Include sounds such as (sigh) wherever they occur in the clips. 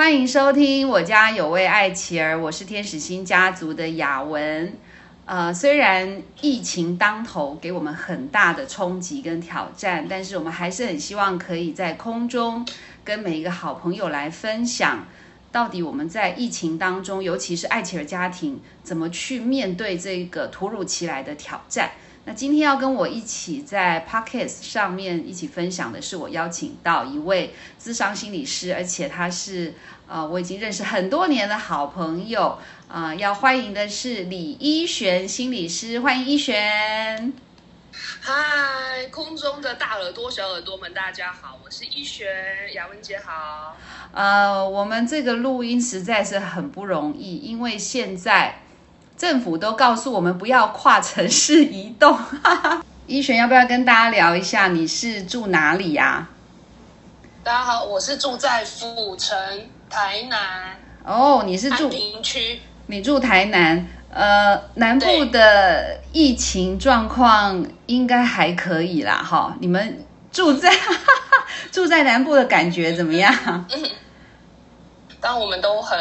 欢迎收听我家有位爱妻儿，我是天使星家族的雅文。呃，虽然疫情当头，给我们很大的冲击跟挑战，但是我们还是很希望可以在空中跟每一个好朋友来分享，到底我们在疫情当中，尤其是爱妻儿家庭，怎么去面对这个突如其来的挑战。那今天要跟我一起在 Podcast 上面一起分享的是，我邀请到一位资商心理师，而且他是呃我已经认识很多年的好朋友啊、要欢迎的是李一璇心理师，欢迎一璇。嗨，空中的大耳朵、小耳朵们，大家好，我是一璇，雅文姐好。呃，我们这个录音实在是很不容易，因为现在政府都告诉我们不要跨城市移动。(laughs) 一璇要不要跟大家聊一下，你是住哪里呀、大家好，我是住在府城台南哦，你是住平区。你住台南，呃，南部的疫情状况应该还可以啦，哈。你们住在 (laughs) 住在南部的感觉怎么样？(laughs) 当然，我们都很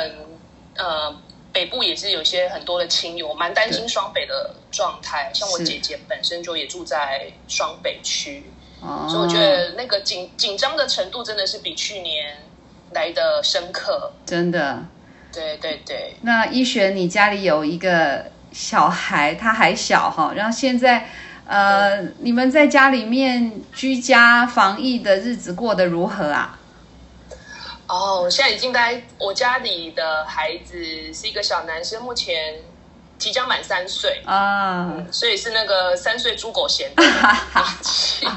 呃，北部也是有些很多的亲友，蛮担心双北的状态。像我姐姐本身就也住在双北区，哦所以我觉得那个紧紧张的程度真的是比去年来的深刻。真的。对对对。那一璇，你家里有一个小孩，他还小哈，然后现在，呃，你们在家里面居家防疫的日子过得如何啊？哦，我现在已经在我家里的孩子是一个小男生，目前即将满三岁，啊，所以是那个三岁猪狗嫌的 (laughs) 年纪。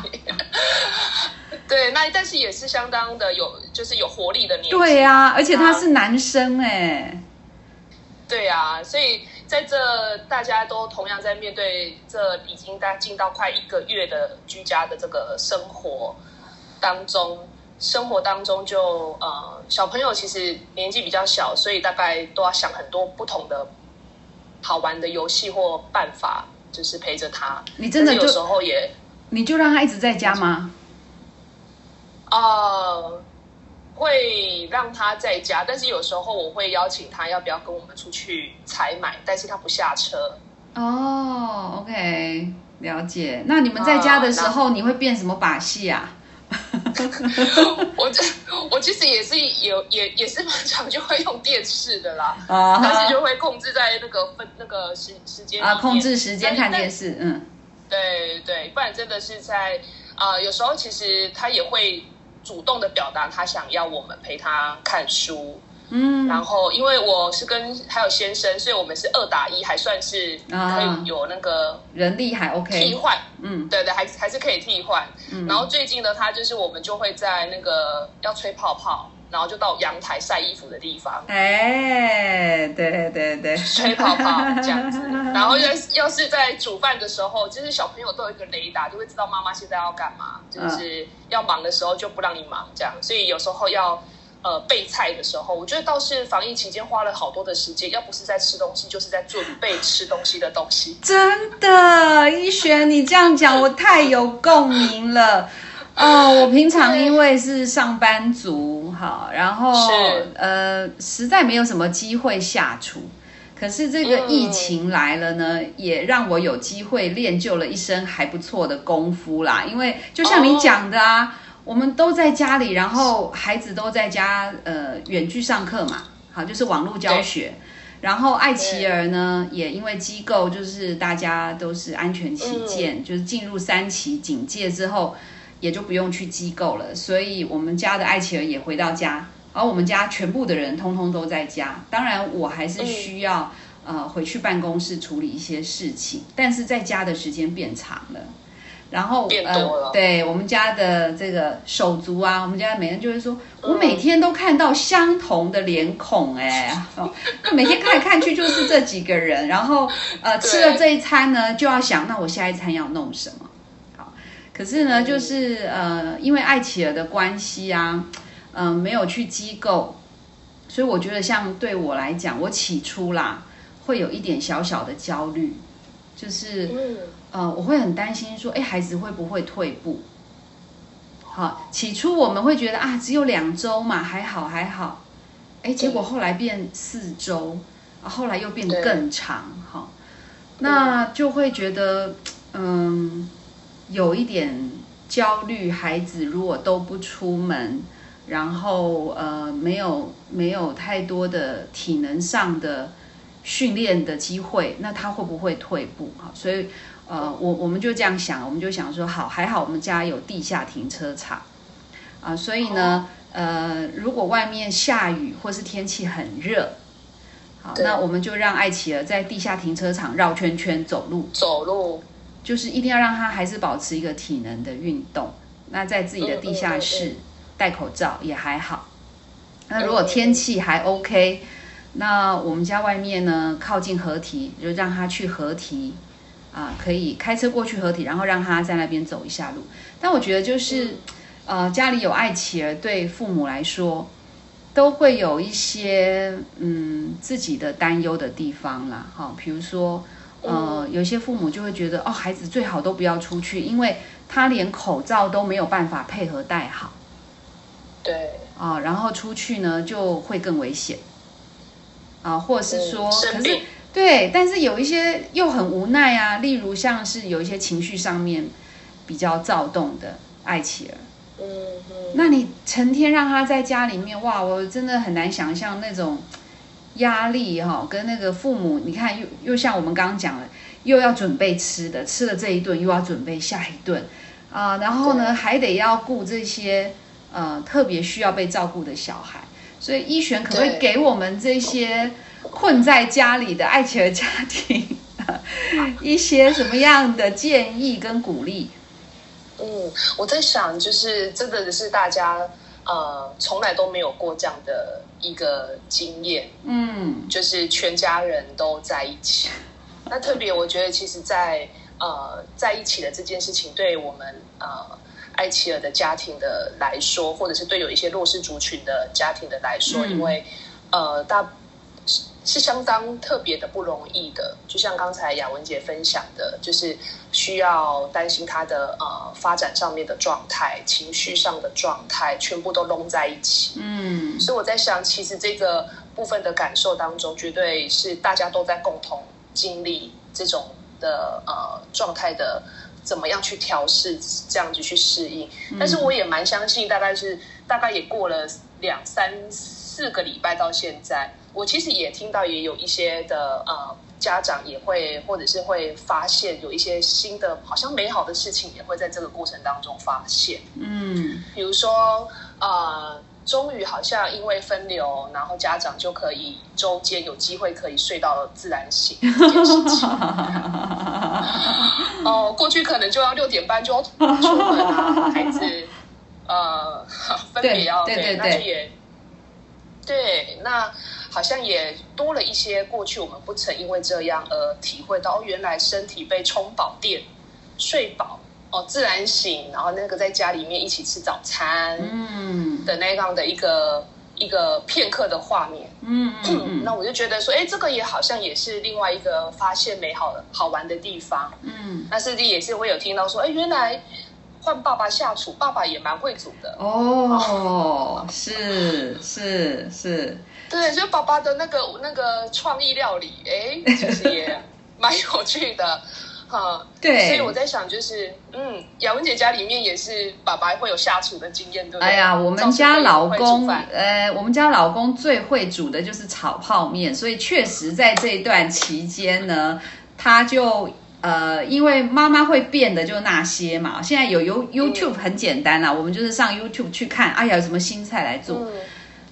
对，那但是也是相当的有，就是有活力的年纪。对呀、而且他是男生哎，对啊，所以在这大家都同样在面对这已经大进到快一个月的居家的这个生活当中，生活当中就呃小朋友其实年纪比较小，所以大概都要想很多不同的好玩的游戏或办法，就是陪着他。你真的有时候也你就让他一直在家吗？呃会让他在家，但是有时候我会邀请他要不要跟我们出去采买，但是他不下车。哦，OK，了解。那你们在家的时候，你会变什么把戏啊？(laughs) 我这我其实也是有也也是蛮常就会用电视的啦，啊但是就会控制在那个分那个时时间啊，控制时间看电视。视，嗯，对对，不然真的是在啊、有时候其实他也会主动的表达他想要我们陪他看书，嗯，然后因为我是跟还有先生，所以我们是二打一，还算是啊可以有那个人力还 OK，替换。嗯对对，还还是可以替换。嗯，然后最近呢，他就是我们就会在那个要吹泡泡，然后就到阳台晒衣服的地方哎，对对对，吹泡泡这样子。(laughs) 然后要要是在煮饭的时候，就是小朋友都有一个雷达，就会知道妈妈现在要干嘛，就是要忙的时候就不让你忙这样。所以有时候要。呃，备菜的时候，我觉得倒是防疫期间花了好多的时间，要不是在吃东西，就是在准备吃东西的东西。真的，一璇，你这样讲我太有共鸣了。哦，我平常因为是上班族，哈，然后是呃，实在没有什么机会下厨。可是这个嗯疫情来了呢，也让我有机会练就了一身还不错的功夫啦。因为就像你讲的啊，我们都在家里，然后孩子都在家，呃，远距上课嘛，好，就是网络教学。然后爱奇儿呢，也因为机构就是大家都是安全起见，就是进入三期警戒之后，也就不用去机构了。所以我们家的爱奇儿也回到家，而我们家全部的人通通都在家。当然，我还是需要、呃回去办公室处理一些事情，但是在家的时间变长了。然后呃，对我们家的这个手足啊，我们家每人就会说，我每天都看到相同的脸孔、哎、(laughs) 哦，每天看来看去就是这几个人，然后呃 (laughs) 吃了这一餐呢，就要想，那我下一餐要弄什么？好，可是呢，就是呃，因为爱企鹅的关系啊，嗯、没有去机构，所以我觉得像对我来讲，我起初啦会有一点小小的焦虑，就是。嗯，呃，我会很担心说，哎，孩子会不会退步？好，起初我们会觉得啊，只有两周嘛，还好还好。哎，结果后来变四周，啊，后来又变得更长，哈，那就会觉得，嗯，有一点焦虑。孩子如果都不出门，然后呃，没有没有太多的体能上的训练的机会，那他会不会退步？哈，所以呃，我我们就这样想，我们就想说，好，还好我们家有地下停车场，啊，所以呢。呃，如果外面下雨或是天气很热，好，那我们就让艾琪儿在地下停车场绕圈圈走路，走路，就是一定要让他还是保持一个体能的运动。那在自己的地下嗯嗯室戴口罩也还好。那嗯如果天气还 OK，那我们家外面呢靠近河堤，就让他去河堤啊，可以开车过去合体，然后让他在那边走一下路。但我觉得就是。呃，家里有爱妻儿，对父母来说，都会有一些嗯自己的担忧的地方啦。哈、比如说，呃，有些父母就会觉得，哦，孩子最好都不要出去，因为他连口罩都没有办法配合戴好对，啊、然后出去呢就会更危险啊、或者是说，嗯可是对，但是有一些又很无奈啊，例如像是有一些情绪上面比较躁动的爱妻儿。嗯嗯，那你成天让他在家里面，哇，我真的很难想象那种压力哈、跟那个父母，你看又又像我们刚刚讲的，又要准备吃的，吃了这一顿又要准备下一顿啊、然后呢还得要顾这些呃特别需要被照顾的小孩，所以一璇可不可以对给我们这些困在家里的爱情的家庭一些什么样的建议跟鼓励？嗯，我在想，就是真的是大家呃从来都没有过这样的一个经验，嗯就是全家人都在一起。(laughs) 那特别，我觉得其实在，呃在一起的这件事情，对我们呃爱妻儿的家庭的来说，或者是对有一些弱势族群的家庭的来说，嗯因为呃大是是相当特别的不容易的。就像刚才雅文姐分享的，就是需要担心他的呃发展上面的状态、情绪上的状态，全部都拢在一起。嗯所以我在想，其实这个部分的感受当中，绝对是大家都在共同经历这种的呃状态的，怎么样去调试，这样子去适应。但是我也蛮相信，大概是大概也过了两三四个礼拜到现在，我其实也听到也有一些的呃家长也会或者是会发现有一些新的好像美好的事情，也会在这个过程当中发现。嗯比如说，呃，终于好像因为分流，然后家长就可以周间有机会可以睡到自然醒这件事情。(laughs) 哦，过去可能就要六点半就要出门啊，孩子，呃，分别要对对对那就也对，那好像也多了一些过去我们不曾因为这样而体会到，哦，原来身体被充饱电、睡饱哦，自然醒，然后那个在家里面一起吃早餐嗯的那样的一个一个片刻的画面。嗯嗯那我就觉得说，哎，这个也好像也是另外一个发现美好的好玩的地方。嗯，那甚至也是会有听到说，哎，原来换爸爸下厨，爸爸也蛮会煮的。哦，是是是，对，就爸爸的那个那个创意料理，哎，其实也蛮有趣的。(laughs) 哈，对所以我在想，就是，嗯，雅文姐家里面也是爸爸会有下厨的经验，对不对？哎呀，我们家老公呃，我们家老公最会煮的就是炒泡面，所以确实在这一段期间呢，他就呃，因为妈妈会变的就那些嘛，现在有有 YouTube 很简单啦，我们就是上 YouTube 去看，哎呀，有什么新菜来做。嗯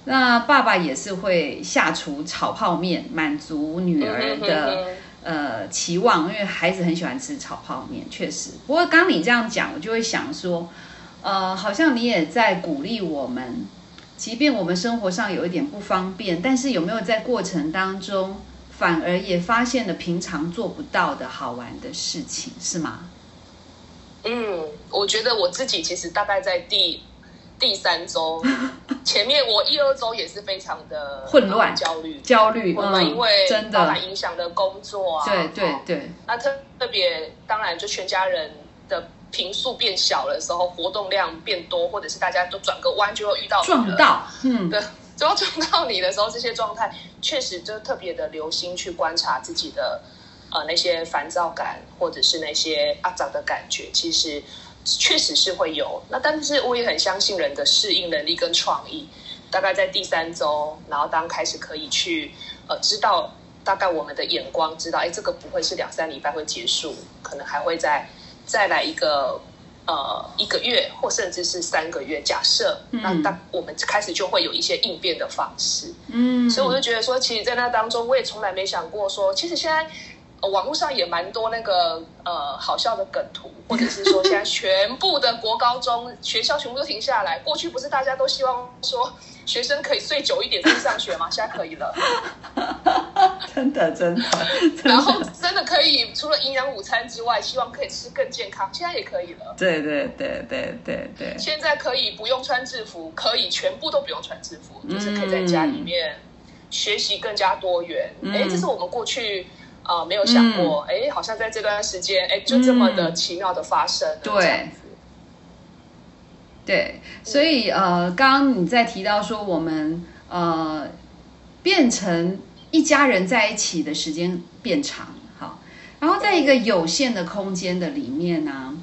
那爸爸也是会下厨炒泡面，满足女儿的。呃期望，因为孩子很喜欢吃炒泡面，确实。不过刚你这样讲，我就会想说，呃，好像你也在鼓励我们，即便我们生活上有一点不方便，但是有没有在过程当中，反而也发现了平常做不到的好玩的事情，是吗？嗯，我觉得我自己其实大概在第第三周 (laughs) 前面，我一二周也是非常的混乱呃焦虑。焦虑，我们因为嗯、真的，影响的工作啊，对对哦对，那特特别当然就全家人的频数变小的时候，活动量变多，或者是大家都转个弯就会遇到撞到，嗯，(laughs) 对。只要撞到你的时候，这些状态确实就特别的留心去观察自己的呃那些烦躁感，或者是那些阿杂的感觉，其实确实是会有。那但是我也很相信人的适应能力跟创意，大概在第三周，然后当开始可以去呃知道大概我们的眼光，知道哎这个不会是两三礼拜会结束，可能还会再再来一个。呃，一个月或甚至是三个月，假设那当我们开始就会有一些应变的方式，嗯，所以我就觉得说，其实，在那当中，我也从来没想过说，其实现在。网络上也蛮多那个呃好笑的梗图，或者是说现在 (laughs) 全部的国高中学校全部都停下来。过去不是大家都希望说学生可以睡久一点去上学吗？现在可以了，(laughs) 真的 (laughs) 真的。然后真的可以除了营养午餐之外，希望可以吃更健康，现在也可以了。对对对对对对。现在可以不用穿制服，可以全部都不用穿制服，就是可以在家里面学习更加多元。哎，这是我们过去。啊，没有想过，哎，好像在这段时间，哎，就这么的奇妙的发生。对，对，所以呃，刚刚你在提到说，我们呃变成一家人在一起的时间变长，好，然后在一个有限的空间的里面呢，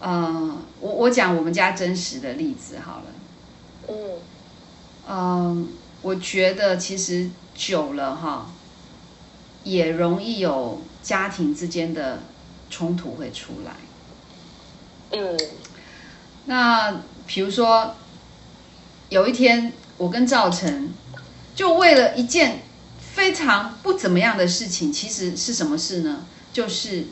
呃，我我讲我们家真实的例子好了，嗯，嗯，我觉得其实久了哈。也容易有家庭之间的冲突会出来。嗯，那比如说有一天，我跟赵晨就为了一件非常不怎么样的事情，其实是什么事呢？就是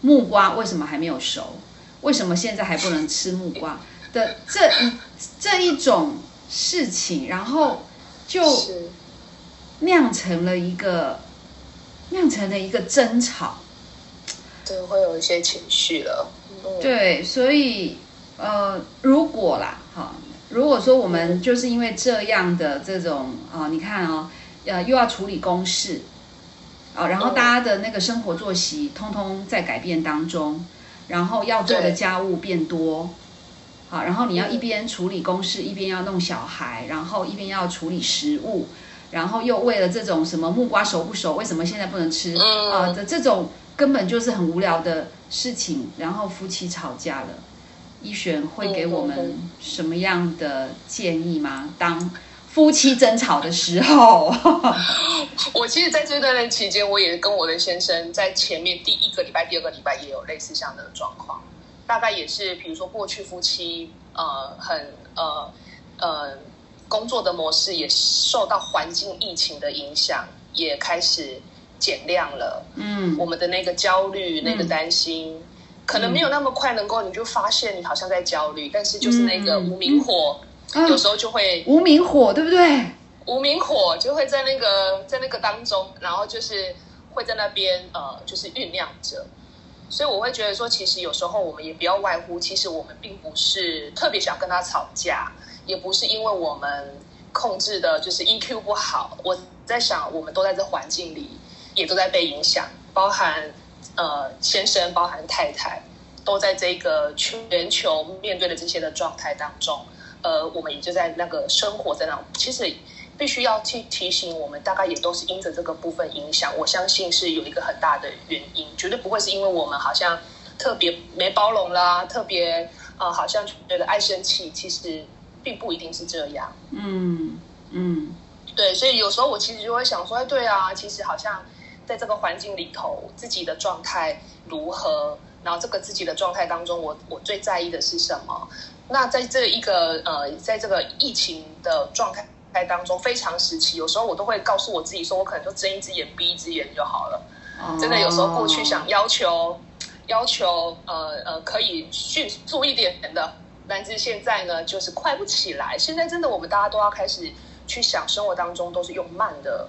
木瓜为什么还没有熟？为什么现在还不能吃木瓜的这一这一种事情，然后就酿成了一个。酿成了一个争吵，对，会有一些情绪了。对，所以呃，如果啦，哈，如果说我们就是因为这样的这种啊，你看哦，呃，又要处理公事啊，然后大家的那个生活作息通通在改变当中，然后要做的家务变多，好，然后你要一边处理公事，一边要弄小孩，然后一边要处理食物。然后又为了这种什么木瓜熟不熟，为什么现在不能吃？啊的这种根本就是很无聊的事情，然后夫妻吵架了，一璇会给我们什么样的建议吗？当夫妻争吵的时候，(laughs) 我其实在这段期间，我也跟我的先生在前面第一个礼拜、第二个礼拜也有类似这样的状况，大概也是比如说过去夫妻呃很呃呃。工作的模式也受到环境疫情的影响，也开始减量了。嗯，我们的那个焦虑、那个担心，可能没有那么快能够，你就发现你好像在焦虑，但是就是那个无名火，有时候就会无名火，对不对？无名火就会在那个在那个当中，然后就是会在那边呃，就是酝酿着。所以我会觉得说，其实有时候我们也不要外乎，其实我们并不是特别想跟他吵架。也不是因为我们控制的就是 EQ 不好，我在想，我们都在这环境里，也都在被影响，包含呃先生，包含太太，都在这个全球面对的这些的状态当中，呃，我们也就在那个生活在那，其实必须要去提醒我们，大概也都是因着这个部分影响，我相信是有一个很大的原因，绝对不会是因为我们好像特别没包容啦，特别呃好像觉得爱生气，其实。并不一定是这样，嗯嗯，对，所以有时候我其实就会想说，哎，对啊，其实好像在这个环境里头，自己的状态如何？然后这个自己的状态当中，我我最在意的是什么？那在这一个呃，在这个疫情的状态当中，非常时期，有时候我都会告诉我自己，说我可能就睁一只眼闭一只眼就好了。真的，有时候过去想要求要求呃呃，可以迅速一点的。但是现在呢，就是快不起来。现在真的，我们大家都要开始去想，生活当中都是用慢的、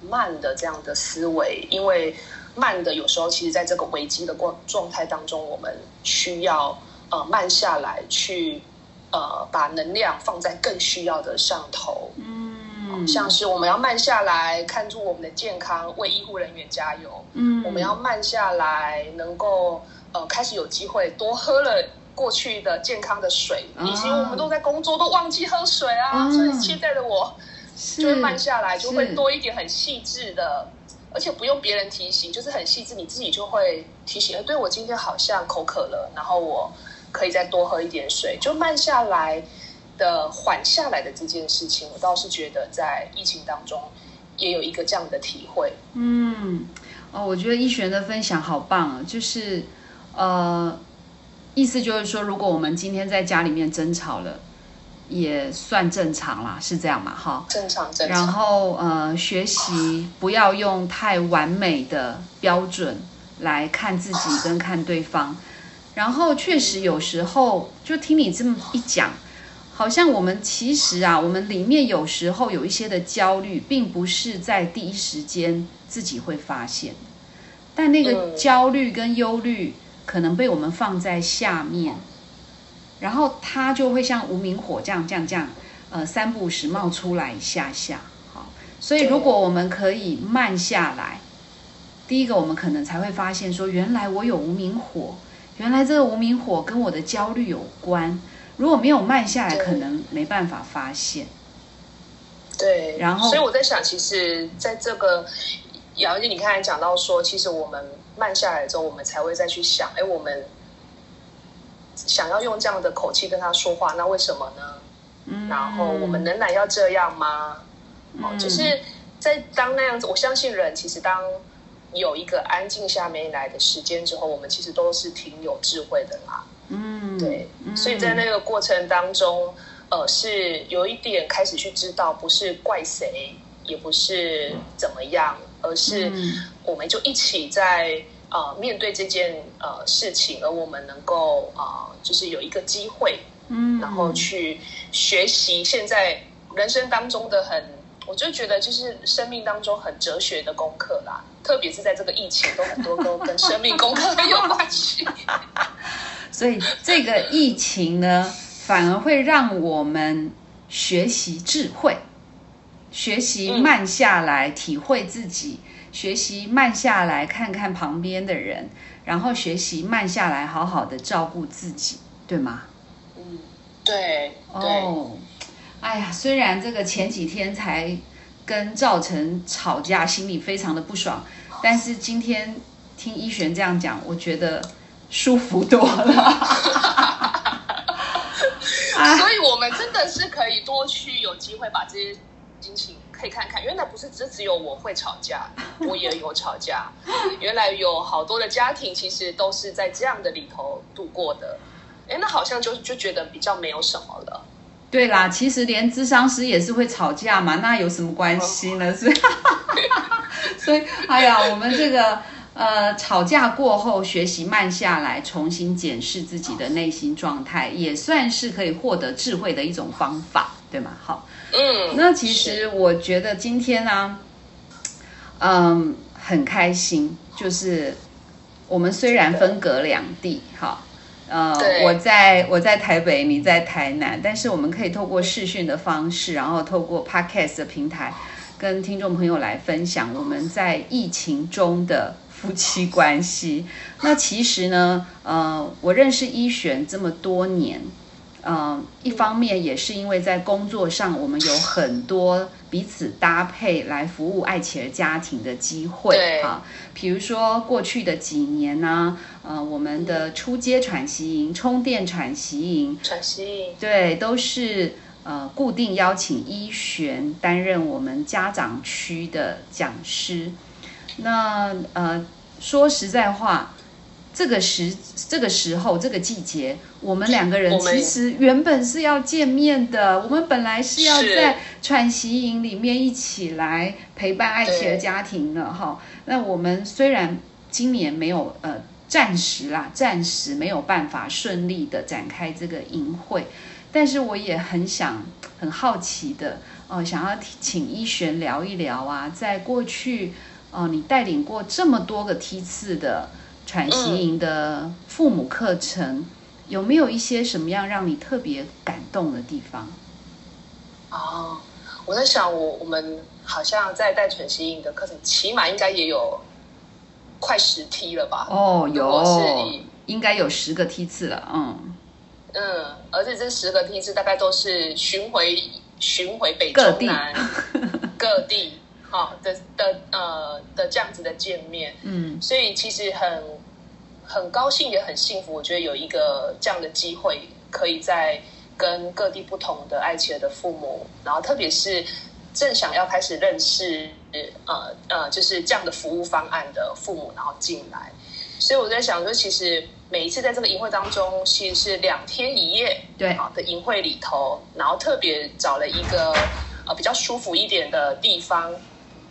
慢的这样的思维，因为慢的有时候，其实在这个危机的过状态当中，我们需要呃慢下来，去呃把能量放在更需要的上头。嗯，像是我们要慢下来，看住我们的健康，为医护人员加油。嗯，我们要慢下来，能够呃开始有机会多喝了。过去的健康的水。啊以前我们都在工作，都忘记喝水啊，嗯所以现在的我就会慢下来，就会多一点很细致的，而且不用别人提醒，就是很细致，你自己就会提醒。哎，对我今天好像口渴了，然后我可以再多喝一点水，就慢下来的缓下来的这件事情，我倒是觉得在疫情当中也有一个这样的体会。嗯，哦，我觉得一璇的分享好棒啊，就是呃，意思就是说，如果我们今天在家里面争吵了，也算正常啦，是这样嘛？哈。正常正常然，后呃，学习不要用太完美的标准来看自己跟看对方。然后确实有时候就听你这么一讲，好像我们其实啊，我们里面有时候有一些的焦虑，并不是在第一时间自己会发现，但那个嗯焦虑跟忧虑可能被我们放在下面，然后它就会像无名火这样这样这样，呃，三不五时冒出来一下下，好，所以如果我们可以慢下来，第一个我们可能才会发现说，原来我有无名火，原来这个无名火跟我的焦虑有关。如果没有慢下来，可能没办法发现。对，然后所以我在想，其实在这个姚姐，你刚才讲到说，其实我们慢下来之后，我们才会再去想，哎，我们想要用这样的口气跟他说话，那为什么呢？嗯，然后我们仍然要这样吗？哦，嗯就是在当那样子，我相信人其实当有一个安静下面来的时间之后，我们其实都是挺有智慧的啦。嗯，对，嗯所以在那个过程当中，呃，是有一点开始去知道，不是怪谁，也不是怎么样，而是嗯我们就一起在呃面对这件呃事情，而我们能够呃就是有一个机会，嗯，然后去学习现在人生当中的很，我就觉得就是生命当中很哲学的功课啦，特别是在这个疫情，都很多都跟生命功课很 (laughs) 有关系。(laughs) 所以这个疫情呢，反而会让我们学习智慧，学习嗯慢下来，体会自己，学习慢下来，看看旁边的人，然后学习慢下来，好好的照顾自己，对吗？嗯，对对。哦，哎呀，虽然这个前几天才跟赵晨吵架，心里非常的不爽，但是今天听一璇这样讲，我觉得舒服多了。(laughs) 啊所以我们真的是可以多去有机会把这些心情可以看看，原来不是只只有我会吵架，(laughs) 我也有吵架，原来有好多的家庭其实都是在这样的里头度过的。哎，那好像就就觉得比较没有什么了。对啦，其实连智商师也是会吵架嘛，那有什么关系呢？所以，(laughs) 所以，哎呀，我们这个呃，吵架过后学习慢下来，重新检视自己的内心状态，也算是可以获得智慧的一种方法，对吗？好，嗯，那其实我觉得今天呢、嗯，很开心，就是我们虽然分隔两地，哈，呃，我在我在台北，你在台南，但是我们可以透过视讯的方式，然后透过 Podcast 的平台，跟听众朋友来分享我们在疫情中的夫妻关系。那其实呢，呃，我认识一璇这么多年，嗯，一方面也是因为在工作上，我们有很多彼此搭配来服务爱企儿家庭的机会对啊。比如说过去的几年呢，呃，我们的出街喘息营、充电喘息营，喘息营，对，都是呃固定邀请一璇担任我们家长区的讲师。那呃，说实在话，这个时这个时候这个季节，我们两个人其实原本是要见面的，我们本来是要在喘息营里面一起来陪伴爱奇儿对家庭的哈。那我们虽然今年没有呃暂时啦，暂时没有办法顺利的展开这个营会，但是我也很想很好奇的，呃，想要提请一璇聊一聊啊，在过去，呃，你带领过这么多个梯次的喘息营的父母课程，有没有一些什么样让你特别感动的地方？哦，我在想我，我们好像在带喘息营的课程，起码应该也有快十梯了吧？哦，有，应该有十个梯次了，嗯嗯，而且这十个梯次大概都是巡回巡回北各地中南各地，好、的的呃的这样子的见面，嗯所以其实很很高兴也很幸福，我觉得有一个这样的机会，可以在跟各地不同的爱妻儿的父母，然后特别是正想要开始认识呃呃就是这样的服务方案的父母，然后进来。所以我在想说，其实每一次在这个营会当中，其实是两天一夜对啊的营会里头，然后特别找了一个呃比较舒服一点的地方，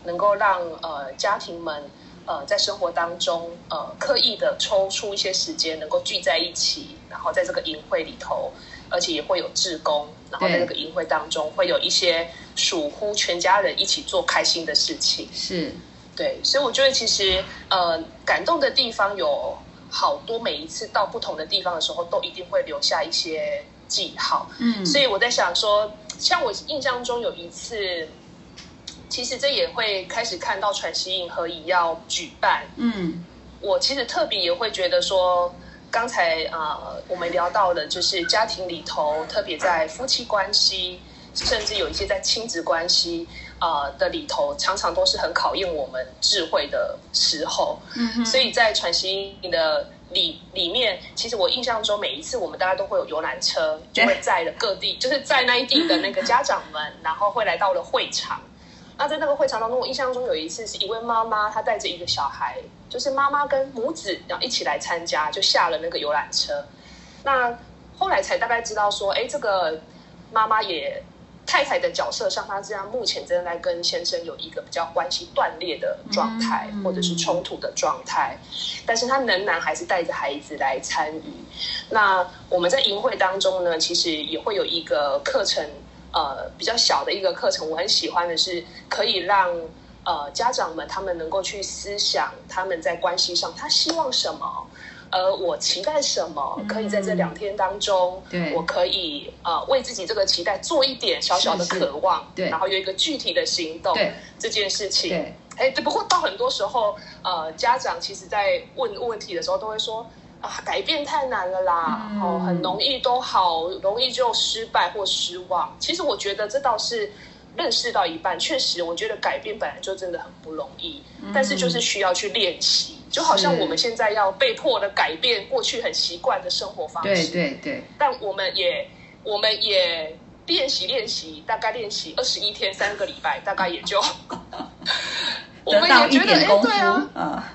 能够让呃家庭们呃在生活当中呃刻意的抽出一些时间，能够聚在一起，然后在这个营会里头，而且也会有志工，然后在这个营会当中会有一些属乎全家人一起做开心的事情。是对，所以我觉得其实呃感动的地方有好多，每一次到不同的地方的时候，都一定会留下一些记号。嗯所以我在想说，像我印象中有一次，其实这也会开始看到喘息营合以要举办，嗯我其实特别也会觉得说，刚才呃我们聊到的，就是家庭里头，特别在夫妻关系，甚至有一些在亲子关系呃的里头，常常都是很考验我们智慧的时候。嗯哼所以在喘息营的里里面，其实我印象中每一次我们大家都会有游览车，就会载了各地，就是在那一地的那个家长们，然后会来到了会场。那在那个会场当中，我印象中有一次是一位妈妈，她带着一个小孩，就是妈妈跟母子然后一起来参加，就下了那个游览车。那后来才大概知道说，哎，这个妈妈也太太的角色像，她这样目前正在跟先生有一个比较关系断裂的状态，嗯或者是冲突的状态，但是她仍然还是带着孩子来参与。那我们在营会当中呢，其实也会有一个课程，呃，比较小的一个课程，我很喜欢的是可以让呃家长们他们能够去思想他们在关系上他希望什么。而我期待什么？可以在这两天当中，对我可以呃为自己这个期待做一点小小的是是渴望，对然后有一个具体的行动，对这件事情，对哎，对，不过到很多时候，呃，家长其实在问问题的时候，都会说啊，改变太难了啦，嗯。哦，很容易都好容易就失败或失望。其实我觉得这倒是认识到一半，确实，我觉得改变本来就真的很不容易，但是就是需要去练习，就好像我们现在要被迫的改变过去很习惯的生活方式，对对对，但我们也我们也练习练习，大概练习二十一天三个礼拜，大概也就 (laughs) 我们也觉得哎，点功夫对啊，啊，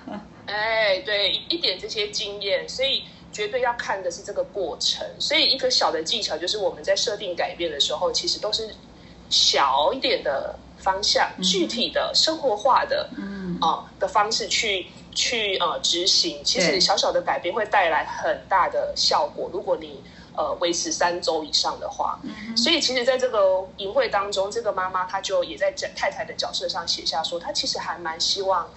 哎，对，一一点这些经验，所以绝对要看的是这个过程。所以一个小的技巧就是我们在设定改变的时候，其实都是小一点的方向，具体的、生活化的嗯啊、的方式去去呃执行。其实小小的改变会带来很大的效果。如果你呃维持三周以上的话，嗯所以其实，在这个营会当中，这个妈妈她就也在太太的角色上写下说，她其实还蛮希望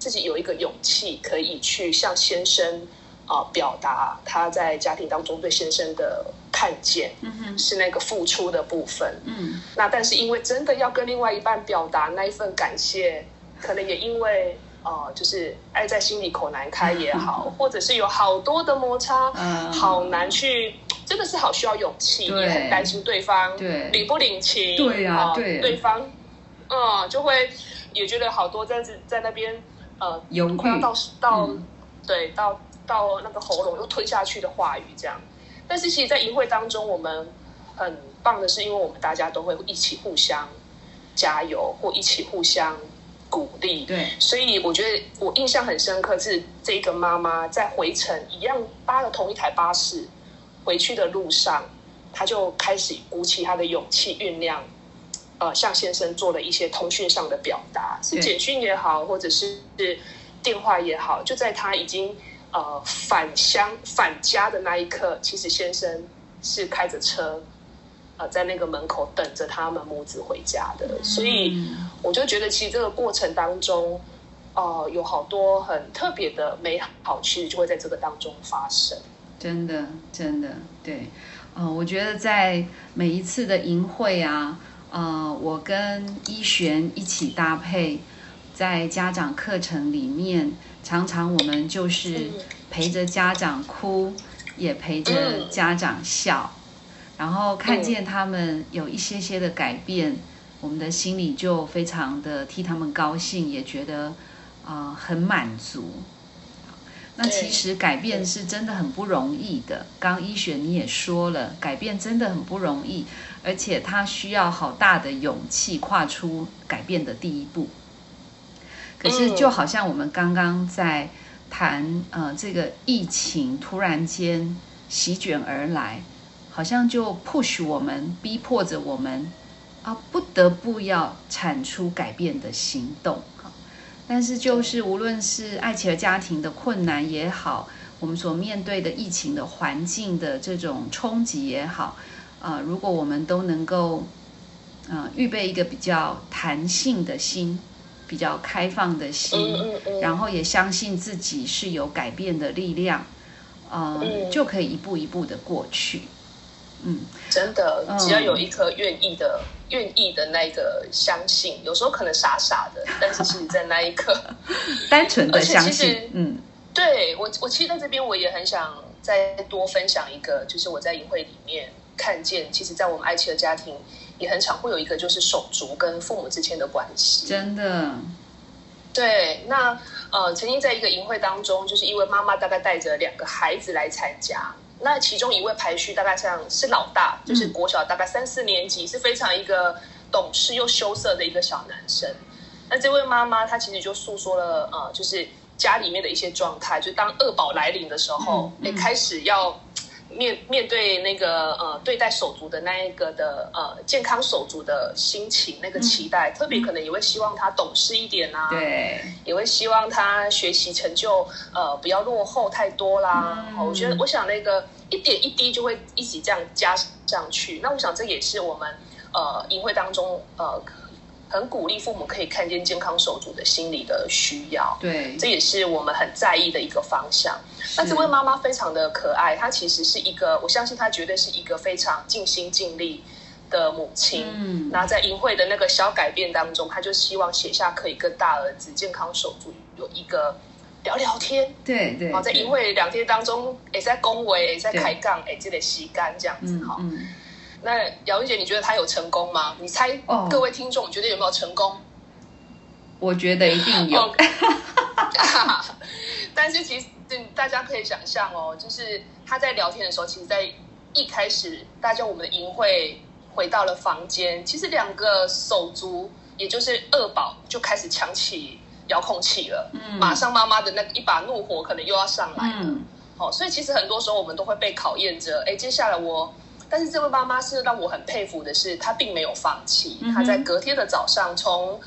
自己有一个勇气，可以去向先生啊、呃表达他在家庭当中对先生的看见，嗯哼是那个付出的部分。嗯那但是因为真的要跟另外一半表达那一份感谢，可能也因为呃，就是爱在心里口难开也好，(laughs) 或者是有好多的摩擦，嗯好难去，真的是好需要勇气，也很担心对方对领不领情，对呀啊对对方，嗯，就会也觉得好多这样子在那边呃犹豫快要到到、嗯对到到那个喉咙又吞下去的话语这样。但是其实，在营会当中，我们很棒的是，因为我们大家都会一起互相加油，或一起互相鼓励。对所以我觉得我印象很深刻是这个妈妈在回程一样搭了同一台巴士回去的路上，她就开始鼓起她的勇气酝酿。呃，向先生做了一些通讯上的表达，是对。简讯也好，或者是是电话也好，就在他已经呃返乡返家的那一刻，其实先生是开着车，呃，在那个门口等着他们母子回家的，所以嗯我就觉得，其实这个过程当中，呃，有好多很特别的美好，其实就会在这个当中发生。真的，真的，对，呃，我觉得在每一次的营会啊，呃，我跟一璇一起搭配，在家长课程里面，常常我们就是嗯陪着家长哭，也陪着家长笑，然后看见他们有一些些的改变，我们的心里就非常的替他们高兴，也觉得啊很满足。那其实改变是真的很不容易的。刚医学你也说了，改变真的很不容易，而且它需要好大的勇气跨出改变的第一步。可是就好像我们刚刚在谈，呃，这个疫情突然间席卷而来，好像就 push 我们，逼迫着我们啊，不得不要产出改变的行动。但是，就是无论是爱情和家庭的困难也好，我们所面对的疫情的环境的这种冲击也好，呃，如果我们都能够，呃，预备一个比较弹性的心，比较开放的心，然后也相信自己是有改变的力量，呃，就可以一步一步的过去。嗯，真的，只要有一颗愿意的、愿意的那一个相信，有时候可能傻傻的，但是其实在那一刻，(laughs) 单纯的相信。嗯，对我，我其实在这边我也很想再多分享一个，就是我在营会里面看见，其实，在我们爱妻的家庭也很常会有一个，就是手足跟父母之间的关系。真的，对，那呃，曾经在一个营会当中，就是因为妈妈大概带着两个孩子来参加。那其中一位排序大概像是老大，就是国小大概三四年级，是非常一个懂事又羞涩的一个小男生。那这位妈妈她其实就诉说了，呃，就是家里面的一些状态，就当二宝来临的时候，也开始要。面面对那个呃对待手足的那一个的呃健康手足的心情那个期待，特别可能也会希望他懂事一点啊，对，也会希望他学习成就呃不要落后太多啦。我觉得我想那个一点一滴就会一起这样加上去。那我想这也是我们呃营会当中呃。很鼓励父母可以看见健康手足的心理的需要，对，这也是我们很在意的一个方向。那这位妈妈非常的可爱，她其实是一个，我相信她绝对是一个非常尽心尽力的母亲。嗯，那在淫会的那个小改变当中，她就希望写下可以跟大儿子健康手足有一个聊聊天。对对，好，在淫会两天当中，也在恭维，也在开杠，哎，记得吸干这样子哈。那姚文姐，你觉得他有成功吗？你猜，各位听众，你觉得有没有成功？我觉得一定有。(laughs) 但是其实大家可以想象哦，就是他在聊天的时候，其实，在一开始，大家我们的淫会回到了房间，其实两个手足，也就是二宝，就开始抢起遥控器了。嗯，马上妈妈的那一把怒火可能又要上来了。哦，所以其实很多时候我们都会被考验着。哎，接下来我。但是这位妈妈是让我很佩服的，是她并没有放弃。她在隔天的早上，从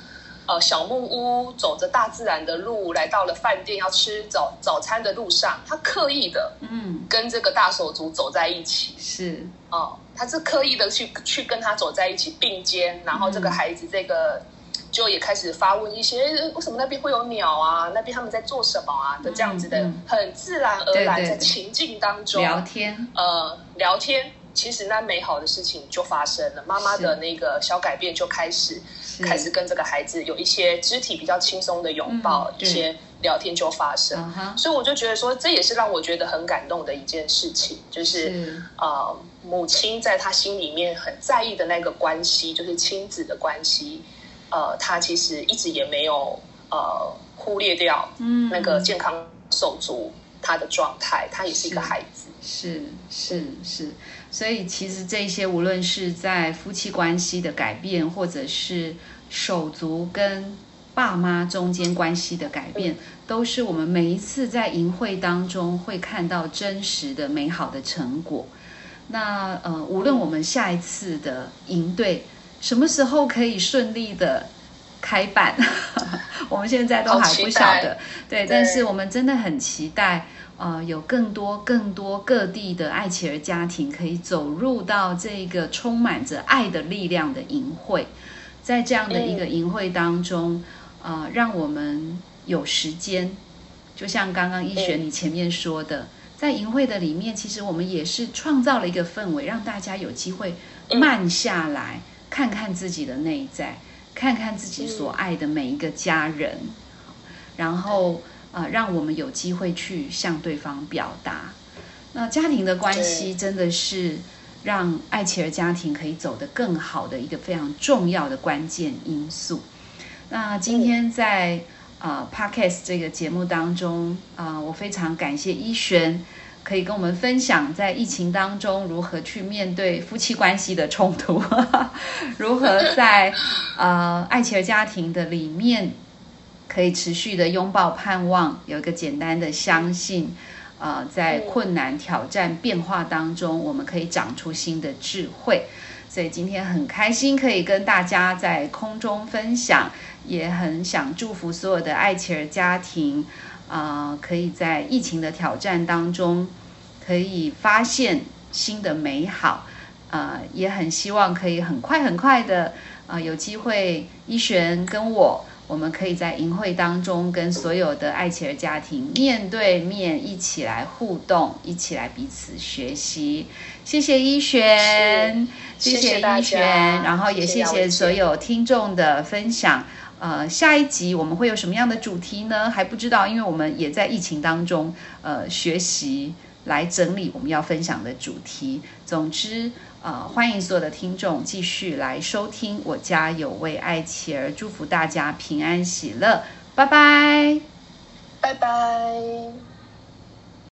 呃小木屋走着大自然的路，来到了饭店要吃早早餐的路上，她刻意的嗯跟这个大手足走在一起。是哦，她是刻意的去去跟他走在一起并肩，然后这个孩子这个就也开始发问一些为什么那边会有鸟啊？那边他们在做什么啊？的这样子的很自然而然在情境当中聊天呃聊天。其实那美好的事情就发生了，妈妈的那个小改变就开始，开始跟这个孩子有一些肢体比较轻松的拥抱，一些聊天就发生。所以我就觉得说，这也是让我觉得很感动的一件事情，就是呃，母亲在她心里面很在意的那个关系，就是亲子的关系，呃，她其实一直也没有呃忽略掉那个健康手足他的状态，他也是一个孩子，是是是。所以，其实这些无论是在夫妻关系的改变，或者是手足跟爸妈中间关系的改变，都是我们每一次在营会当中会看到真实的美好的成果。那呃，无论我们下一次的营队什么时候可以顺利的开办，(laughs) 我们现在都还不晓得。对，但是我们真的很期待。呃，有更多更多各地的爱企儿家庭可以走入到这个充满着爱的力量的营会，在这样的一个营会当中，呃，让我们有时间，就像刚刚一璇你前面说的，在营会的里面，其实我们也是创造了一个氛围，让大家有机会慢下来，看看自己的内在，看看自己所爱的每一个家人，然后。呃，让我们有机会去向对方表达。那家庭的关系真的是让爱琪儿家庭可以走得更好的一个非常重要的关键因素。那今天在呃 Podcast 这个节目当中啊，我非常感谢一璇可以跟我们分享在疫情当中如何去面对夫妻关系的冲突，(laughs) 如何在呃爱琪儿家庭的里面可以持续的拥抱盼望，有一个简单的相信。呃，在困难、挑战、变化当中，我们可以长出新的智慧。所以今天很开心可以跟大家在空中分享，也很想祝福所有的爱琪儿家庭，啊，可以在疫情的挑战当中，可以发现新的美好。呃，也很希望可以很快很快的，呃，有机会一璇跟我。我们可以在营会当中跟所有的爱琪儿家庭面对面一起来互动，一起来彼此学习。谢谢一璇，谢谢一璇，然后也谢谢所有听众的分享。呃，下一集我们会有什么样的主题呢？还不知道，因为我们也在疫情当中，呃，学习来整理我们要分享的主题。总之。呃，欢迎所有的听众继续来收听。我家有位爱妻儿，祝福大家平安喜乐，拜拜，拜拜。